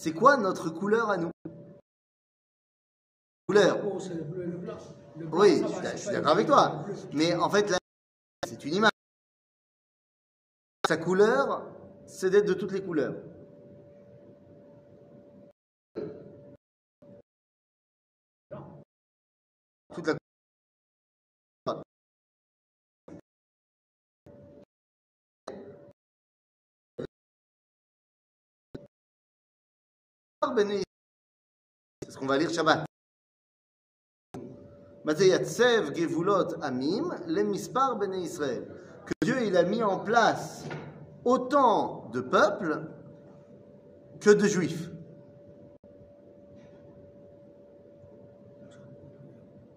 c'est quoi notre couleur à nous? Couleur. Bon, c'est le bleu et le blanc. Le blanc, Oui, je suis- d'accord avec toi. Mais en fait, là, c'est une image. Sa couleur, c'est d'être de toutes les couleurs. Toute la C'est ce qu'on va lire Shabbat? Gevulot Amim, les Mispar Bene Israël. Que Dieu il a mis en place autant de peuples que de juifs.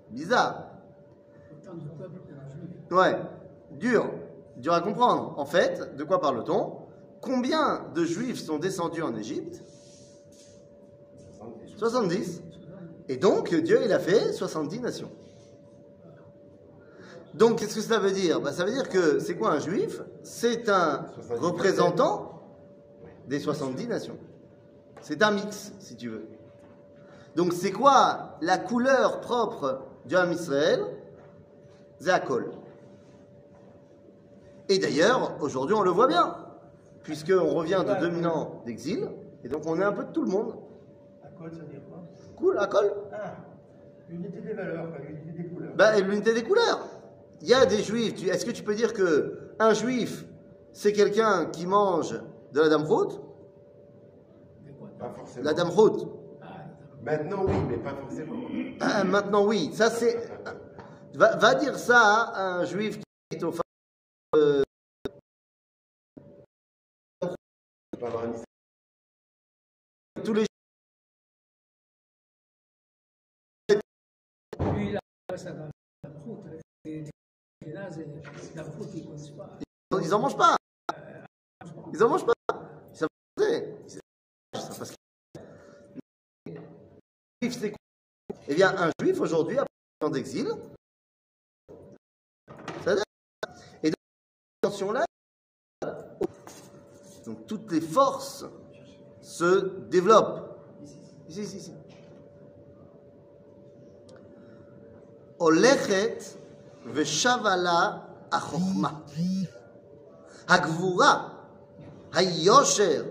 Bizarre. Ouais, dur, dur à comprendre. En fait, de quoi parle-t-on? Combien de juifs sont descendus en Égypte? 70. Et donc, Dieu, il a fait 70 nations. Donc, qu'est-ce que ça veut dire? Bah, Ça veut dire que c'est quoi un juif? C'est un 70 représentant des 70 nations. C'est un mix, si tu veux. Donc, c'est quoi la couleur propre du Ham Israël? Col. Et d'ailleurs, aujourd'hui, on le voit bien, puisqu'on revient de 2000 ans d'exil, et donc on est un peu de tout le monde. À col, ça veut dire quoi Cool, à col Ah, l'unité des valeurs, l'unité des couleurs. Bah, l'unité des couleurs. Il y a des juifs. tu- Est-ce que tu peux dire que un juif, c'est quelqu'un qui mange de la dame quoi Pas forcément. La dame haute. Ah, Maintenant, oui, mais pas forcément. Ah, maintenant, oui. Ça, c'est. Va, va dire ça à un juif qui est au Israël. Tous les ils ne mangent pas. Ils en mangent pas. Eh bien, un juif aujourd'hui, après un d'exil, ça et donc, cette tension-là, donc toutes les forces se développent. הולכת ושבה לה החוכמה, הגבורה, היושר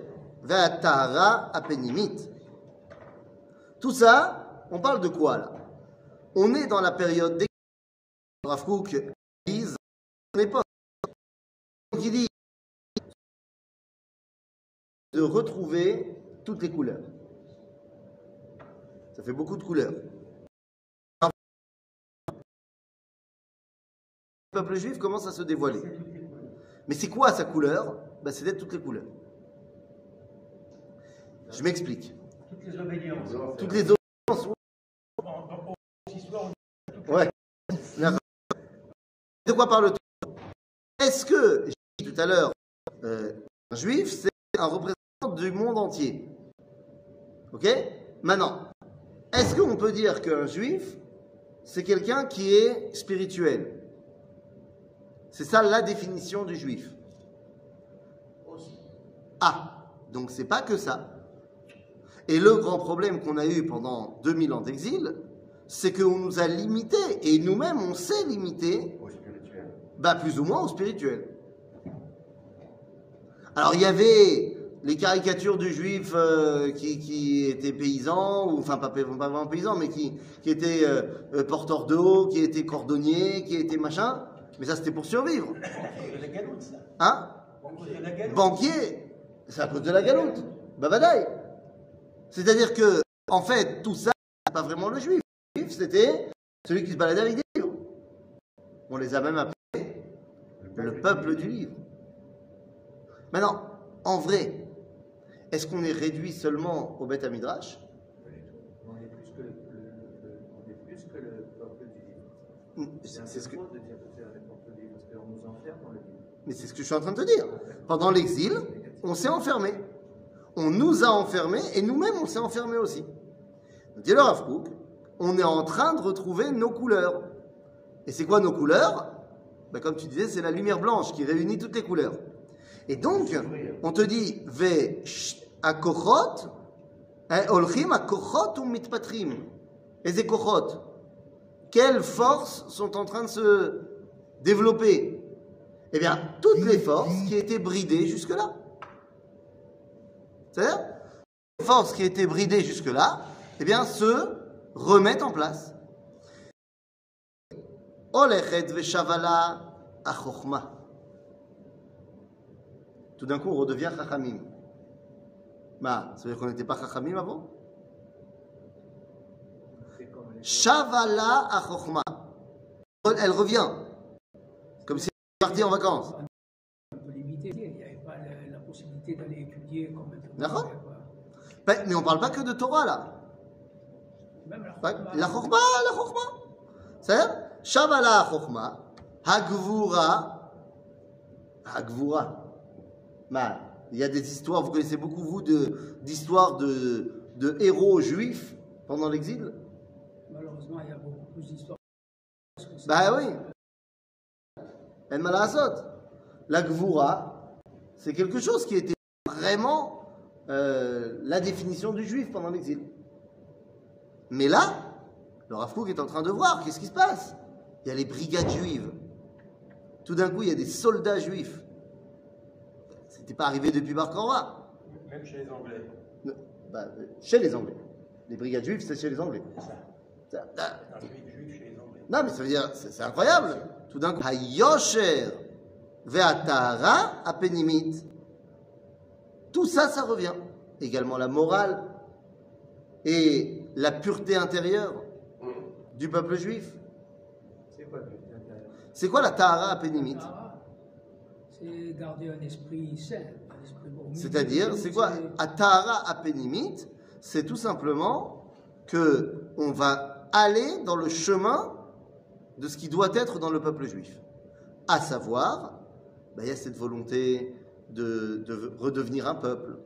והטהרה הפנימית. Tout ça, on parle de quoi là On est dans la période des Rav Kook disent son époque. Donc il dit de retrouver toutes les couleurs. Ça fait beaucoup de couleurs. Le peuple juif commence à se dévoiler. Mais c'est quoi sa couleur? Ben, C'est d'être toutes les couleurs. Je m'explique. Toutes les obédiences. Toutes les histoires, Ouais. De quoi parle-t-on? Est-ce que, j'ai dit tout à l'heure, euh, un juif, c'est un représentant du monde entier? Ok? Maintenant, est-ce qu'on peut dire qu'un juif, c'est quelqu'un qui est spirituel? C'est ça la définition du juif. Ah, donc c'est pas que ça. Et le grand problème qu'on a eu pendant 2000 ans d'exil, c'est qu'on nous a limités, et nous-mêmes on s'est limité, Au spirituel. bah, plus ou moins au spirituel. Alors il y avait les caricatures du juif euh, qui, qui était paysan, ou enfin pas, pa- pas vraiment paysan, mais qui, qui était euh, euh, porteur de haut, qui était cordonnier, qui était machin, mais ça c'était pour survivre. c'est la galoute, ça. Hein À cause de la galoute. Banquier, c'est à cause de la galoute. Bah badaï. C'est-à-dire que, en fait, tout ça, c'est pas vraiment le juif. Le juif, c'était celui qui se baladait avec des livres. On les a même appelés le peuple du livre. Maintenant, en vrai, est-ce qu'on est réduit seulement au Beth Midrash On. C'est ce que, mais c'est ce que je suis en train de te dire. Pendant l'exil, on s'est enfermé. On nous a enfermés et nous-mêmes on s'est enfermés aussi. Dit le Rav on est en train de retrouver nos couleurs. Et c'est quoi nos couleurs? Ben, Comme tu disais, c'est la lumière blanche qui réunit toutes les couleurs. Et donc, on te dit, ve Eh, Olchim ou mitpatrim kochot Quelles forces sont en train de se développer? Eh bien, toutes les forces qui étaient bridées jusque-là. C'est-à-dire, les forces qui étaient bridées jusque-là, eh bien, se remettent en place. Tout d'un coup, on redevient chachamim. Bah, ça veut dire qu'on n'était pas chachamim avant? Shavala achochma. Elle revient. Partie en vacances. Un peu limité, il n'y avait pas la, la possibilité d'aller étudier comme maintenant. D'accord. Ben, Mais on parle pas que de Torah là. Même la Chokma, La chokma. C'est-à-dire, Shavala chokma, Hagvura, Hagvura. Bah, il y a des histoires, vous connaissez beaucoup vous de d'histoires de, de héros juifs pendant l'exil? Malheureusement, il y a beaucoup plus d'histoires. Bah oui. La Gvura, c'est quelque chose qui était vraiment euh, la définition du juif pendant l'exil. Mais là, le Rav Kook est en train de voir qu'est-ce qui se passe? Il y a les brigades juives. Tout d'un coup, il y a des soldats juifs. C'était pas arrivé depuis Bar. Même chez les Anglais. Ne- bah, chez les Anglais. Les brigades juives, c'est chez les Anglais. Ça. Ça- juif chez les Anglais. Non, mais ça veut dire, c'est incroyable. Tout d'un coup, Hayosher ve'atara apenimit. Tout ça, ça revient. Également la morale et la pureté intérieure du peuple juif. C'est quoi le but intérieur C'est quoi la tahara apenimit Ah, c'est garder un esprit sain, un esprit bon. C'est-à-dire, c'est quoi? Atahara apenimit, c'est tout simplement que on va aller dans le chemin de ce qui doit être dans le peuple juif. À savoir, bah, il y a cette volonté de, de redevenir un peuple.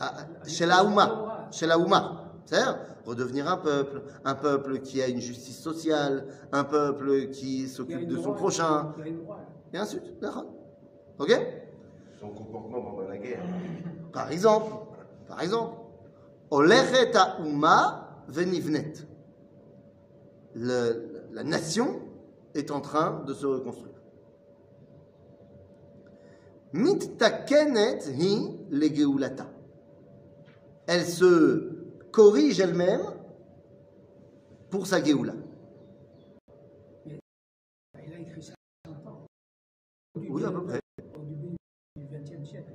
Ah, ah, Chez la Houma, chez la Houma, c'est-à-dire redevenir un peuple, un peuple qui a une justice sociale, un peuple qui s'occupe de son prochain, Il y a une morale. et ainsi de suite. Ok? Son comportement pendant la guerre. Par exemple, par exemple, Olechet Uma venivnet. Le- La nation est en train de se reconstruire. Mittakenet hi legeulata. Elle se corrige elle-même pour sa geoula. Il a écrit ça à 100 ans. Oui, à peu près. Au début du XXe siècle.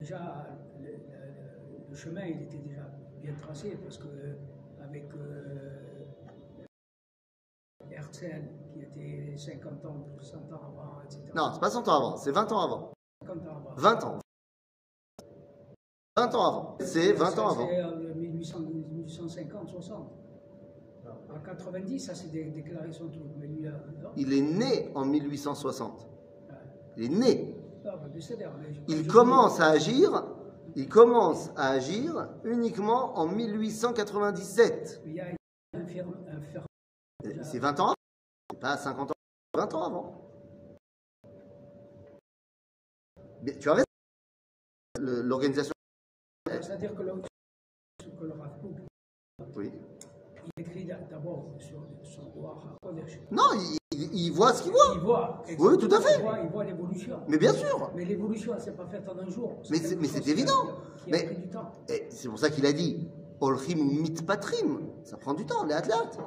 Déjà, le, le- le chemin, il était déjà bien tracé parce que avec euh, Qui était 50 ans, 100 ans avant, etc. Non, c'est pas 100 ans avant, c'est 20 ans avant. 50 ans avant. 20 ans. 20 ans avant. C'est 20 ans avant. C'est en 1800 1850, 60. En 90, ça c'est dé- déclaré son truc. Mais lui, non? Il est né en 1860. Il est né. Il commence à agir, il commence à agir uniquement en 1897. Il y a un ferme, un ferme- C'est 20 ans avant. C'est pas 50 ans, 20 ans avant. Tu as raison. L'organisation. C'est-à-dire que le, que le Rav Oui. il écrit d'a- d'abord sur son Ruach HaKodesh. Non, il, il- il voit ce qu'il voit. Il voit. Oui, tout à fait. Il voit, l'évolution. Mais bien sûr. Mais l'évolution, elle ne s'est pas faite en un jour. Mais c'est- c'est qui a- évident. Qui a, Mais- pris du temps. Et c'est pour ça qu'il a dit Olchim ou mitpatrim. Ça prend du temps, les athlètes.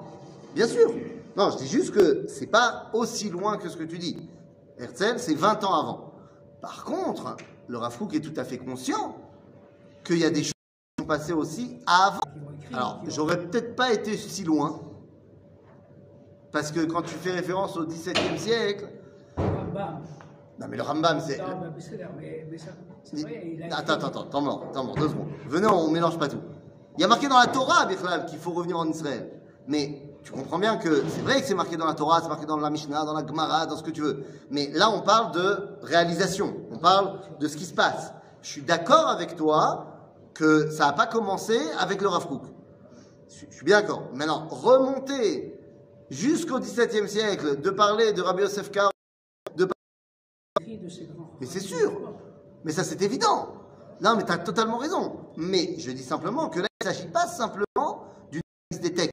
Bien sûr. Non, je dis juste que c'est pas aussi loin que ce que tu dis. Herzl, c'est 20 ans avant. Par contre, le Rav Kook est tout à fait conscient qu'il y a des choses qui sont passées aussi avant. Alors, j'aurais peut-être pas été si loin. Parce que quand tu fais référence au XVIIe siècle. Rambam. Non, mais le Rambam, c'est. Non, mais mais, ça, vrai, il a Attends, attends, attends, attends, attends, deux secondes. Venez, on mélange pas tout. Il y a marqué dans la Torah, Bichlal, qu'il faut revenir en Israël. Mais tu comprends bien que c'est vrai que c'est marqué dans la Torah, c'est marqué dans la Mishnah, dans la Gemara, dans ce que tu veux. Mais là, on parle de réalisation. On parle de ce qui se passe. Je suis d'accord avec toi que ça n'a pas commencé avec le Rav Kook. Je suis- bien d'accord. Maintenant, remonter jusqu'au XVIIe siècle, de parler de Rabbi Yosef Kar, écrit de grands. Mais c'est sûr. Mais ça, c'est évident. Non, mais tu as totalement raison. Mais je dis simplement que là, il ne s'agit pas simplement d'une analyse des textes.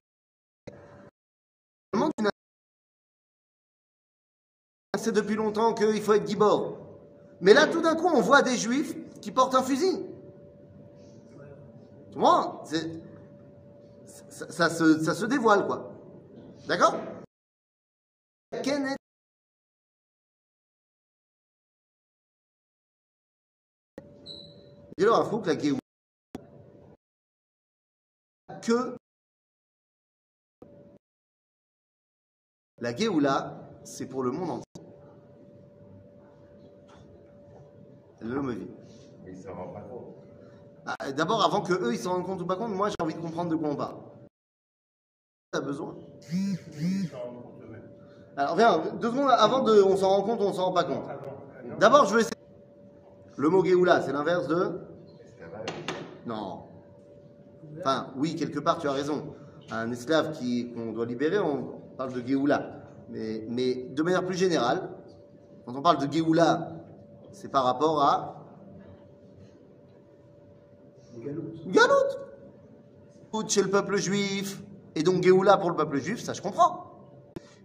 C'est depuis longtemps qu'il faut être gibor. Mais là, tout d'un coup, on voit des juifs qui portent un fusil. Tu vois ça, se, dévoile, quoi. D'accord? Dis-leur à que la Géoula, c'est pour le monde entier. L'homme vit. Mais il ne s'en rend pas compte. Ah, D'abord, avant que eux ils s'en rendent compte ou pas compte, moi j'ai envie de comprendre de quoi on parle. T'as besoin? Ils rendent. Alors viens, deux secondes avant de on s'en rend compte ou on s'en rend pas compte? Ah ah. D'abord, je veux essayer. Le mot Géoula, c'est l'inverse de. Non. Enfin, oui, quelque part, tu as raison. Un esclave qu'on doit libérer, on parle de Géoula. Mais, mais de manière plus générale, quand on parle de Géoula, c'est par rapport à Galoute. Galout. Galout chez le peuple juif, et donc Géoula pour le peuple juif, ça je comprends.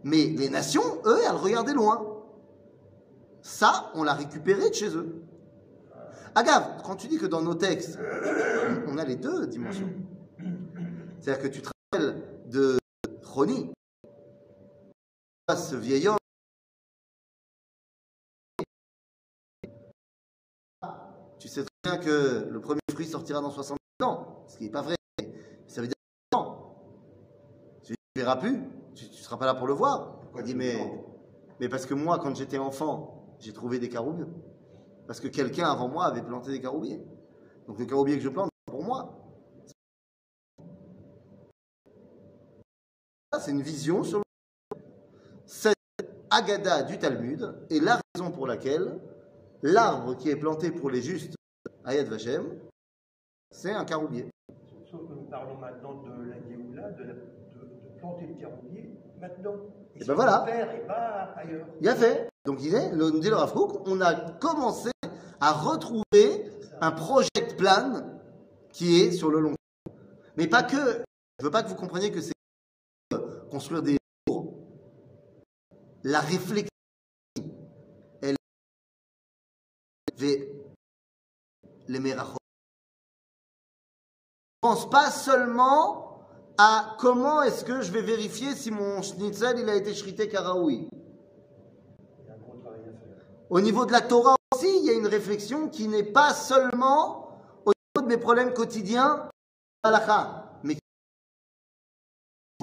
Mais les nations, eux, elles regardaient loin. Ça, on l'a récupéré de chez eux. Agave, quand tu dis que dans nos textes, on a les deux dimensions. C'est-à-dire que tu te rappelles de Roni, ce vieil homme. Tu sais très bien que le premier fruit sortira dans 60 ans, ce qui n'est pas vrai. Ça veut dire. Tu ne verras plus, tu ne seras pas là pour le voir. Pourquoi Il dit, mais, mais parce que moi, quand j'étais enfant, j'ai trouvé des caroubiers. Parce que quelqu'un avant moi avait planté des caroubiers. Donc le caroubier que je plante, c'est pour moi. C'est une vision sur le... Agada du Talmud est la raison pour laquelle l'arbre qui est planté pour les justes à Yad Vashem, c'est un caroubier. Sauf que nous parlons maintenant de la Géoula, de, de, de planter le caroubier, maintenant. Et c'est ben voilà. le Père et pas ailleurs. Il a fait. Donc il disait, le, dit le Rav Kook, on a commencé à retrouver un project plan qui est sur le long terme. Mais pas que. Je veux pas que vous compreniez que c'est construire des. La réflexion, elle fait les. Je pense pas seulement à comment est-ce que je vais vérifier si mon schnitzel il a été shrité karaoui. Au niveau de la Torah aussi, il y a une réflexion qui n'est pas seulement au niveau de mes problèmes quotidiens,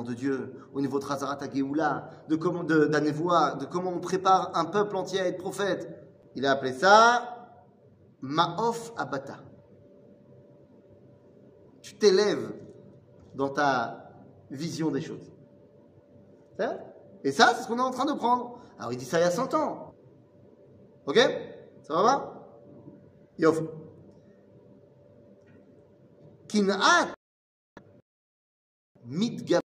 de Dieu, au niveau de Razarat Géoula, de comment, de, de comment on prépare un peuple entier à être prophète. Il a appelé ça Ma'of Abata. Tu t'élèves dans ta vision des choses. Et ça, c'est ce qu'on est en train de prendre. Alors il dit ça il y a 100 ans. Ok? Ça va Yof. Kin'at mitgam.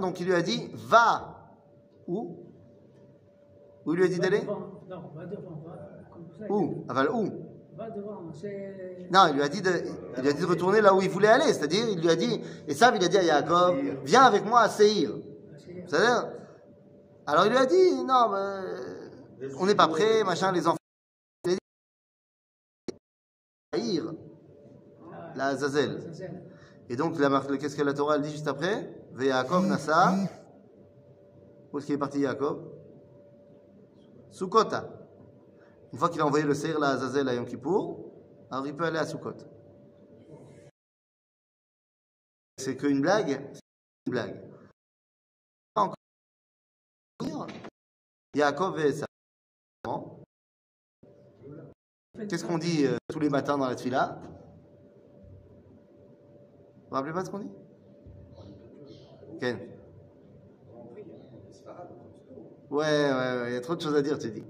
Donc il lui a dit va où? Où il lui a dit d'aller? Non, va devant. Où? Aval où? Va devant. C'est. Non, il lui a dit de, il lui a dit de retourner là où il voulait aller, c'est-à-dire il lui a dit, et ça il a dit à Yaakov, viens avec moi à Seir. c'est- C'est-à-dire, alors il lui a dit, non, mais, on n'est pas prêt, machin, les enfants. Il a dit, Seir, Ah, la Azazel. Et donc, qu'est-ce que la Torah elle dit juste après Ve Yaakov Nasa. Où est-ce qu'il est parti Yaakov? Sukkota. Une fois qu'il a envoyé le Seir, la Azazel à Yom Kippour, alors il peut aller à Sukkot. C'est qu'une blague C'est une blague. Encore. Yaakov et sa Qu'est-ce qu'on dit euh, tous les matins dans la tefila vous vous rappelez pas de ce qu'on dit? Ken Ouais, ouais, ouais, il y a trop de choses à dire, tu dis.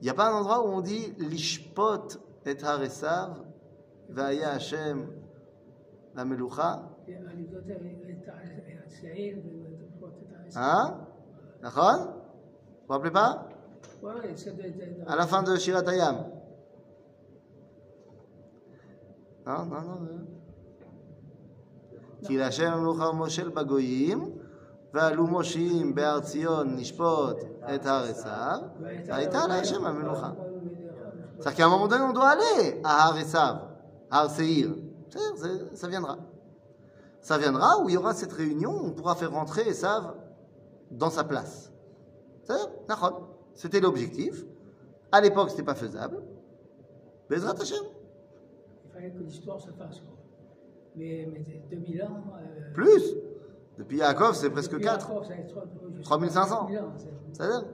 Il n'y a pas un endroit où on dit Lishpot et Haresav, Vaya Hashem, la Melucha Hein? D'accord? Vous vous rappelez pas? À la fin de Shiratayam. Non, non, non. non. כי להשם מלוכה מושל בגויים, ועלו מושיעים בהר ציון נשפוט את הר עשיו, והייתה להשם המלוכה. C'est-à-dire qu'à un moment donné, on doit aller à Har Esav, Har Seir. C'est-à-dire, c'est- Ça viendra. Ça viendra où il y aura cette réunion, où on pourra faire rentrer Esav dans sa place. C'est-à-dire, Nachon. C'était l'objectif. À l'époque, ce n'était pas faisable. Bezrat Hashem. Il fallait que l'histoire se fasse. Mais, mais 2000 ans. euh, Plus. Depuis Yaakov, c'est presque depuis 4. Jacob, ça va être, euh, je sais 3500. pas, 2000 ans, c'est- C'est-à-dire